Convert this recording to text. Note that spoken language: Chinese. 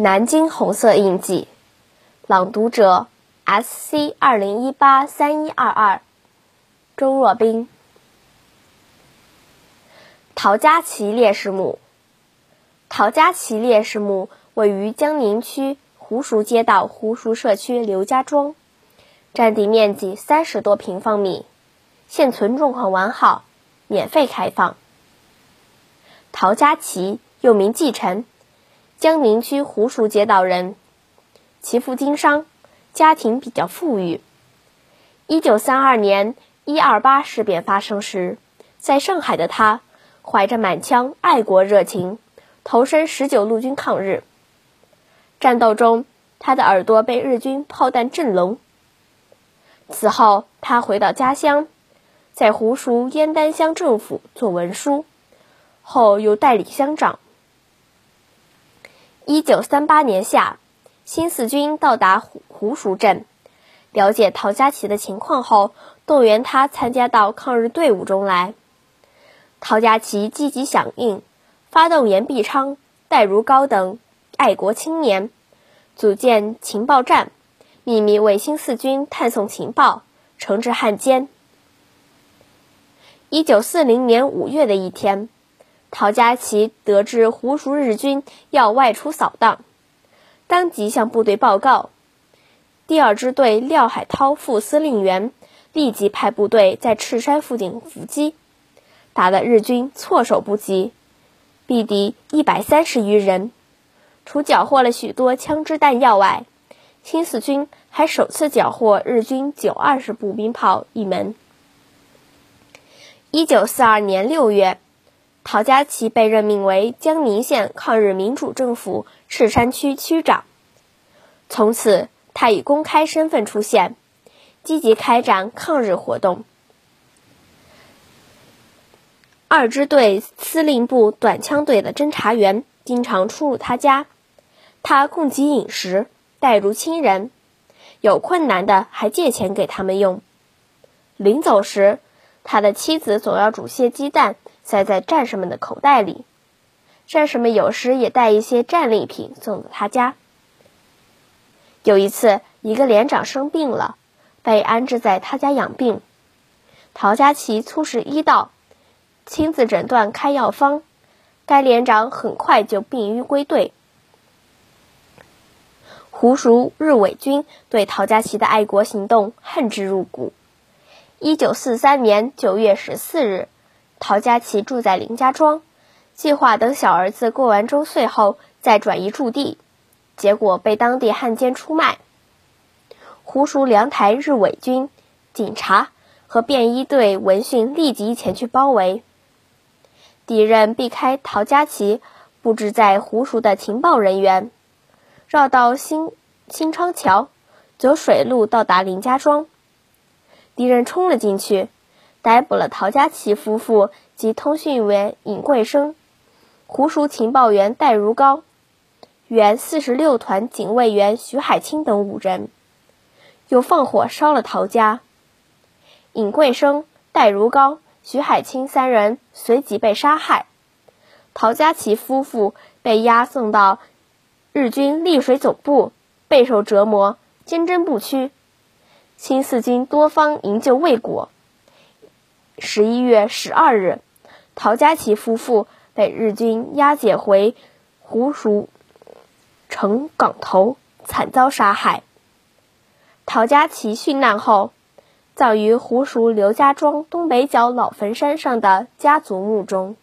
南京红色印记，朗读者 S C 二零一八三一二二，周若冰。陶家旗烈士墓，陶家旗烈士墓位于江宁区湖熟街道湖熟社区刘家庄，占地面积三十多平方米，现存状况完好，免费开放。陶家旗又名继承。江宁区湖熟街道人，其父经商，家庭比较富裕。一九三二年一二八事变发生时，在上海的他怀着满腔爱国热情，投身十九路军抗日。战斗中，他的耳朵被日军炮弹震聋。此后，他回到家乡，在湖熟燕丹乡政府做文书，后又代理乡长。一九三八年夏，新四军到达湖湖熟镇，了解陶家琪的情况后，动员他参加到抗日队伍中来。陶家琪积极响应，发动严必昌、戴如皋等爱国青年，组建情报站，秘密为新四军探送情报，惩治汉奸。一九四零年五月的一天。陶家旗得知胡熟日军要外出扫荡，当即向部队报告。第二支队廖海涛副司令员立即派部队在赤山附近伏击，打得日军措手不及，毙敌一百三十余人。除缴获了许多枪支弹药外，新四军还首次缴获日军九二式步兵炮一门。一九四二年六月。陶佳琪被任命为江宁县抗日民主政府赤山区区长，从此他以公开身份出现，积极开展抗日活动。二支队司令部短枪队的侦察员经常出入他家，他供给饮食，待如亲人，有困难的还借钱给他们用。临走时，他的妻子总要煮些鸡蛋。塞在战士们的口袋里，战士们有时也带一些战利品送到他家。有一次，一个连长生病了，被安置在他家养病。陶家琪粗视医道，亲自诊断开药方，该连长很快就病愈归队。胡熟日伪军对陶家琪的爱国行动恨之入骨。一九四三年九月十四日。陶家琪住在林家庄，计划等小儿子过完周岁后再转移驻地，结果被当地汉奸出卖。湖熟两台日伪军、警察和便衣队闻讯立即前去包围。敌人避开陶家琪布置在湖熟的情报人员，绕到新新昌桥，走水路到达林家庄。敌人冲了进去。逮捕了陶家旗夫妇及通讯员尹贵生、湖熟情报员戴如皋、原四十六团警卫员徐海清等五人，又放火烧了陶家。尹贵生、戴如皋、徐海清三人随即被杀害，陶家旗夫妇被押送到日军丽水总部，备受折磨，坚贞不屈。新四军多方营救未果。十一月十二日，陶佳琪夫妇被日军押解回湖熟城港头，惨遭杀害。陶佳琪殉难后，葬于湖熟刘家庄东北角老坟山上的家族墓中。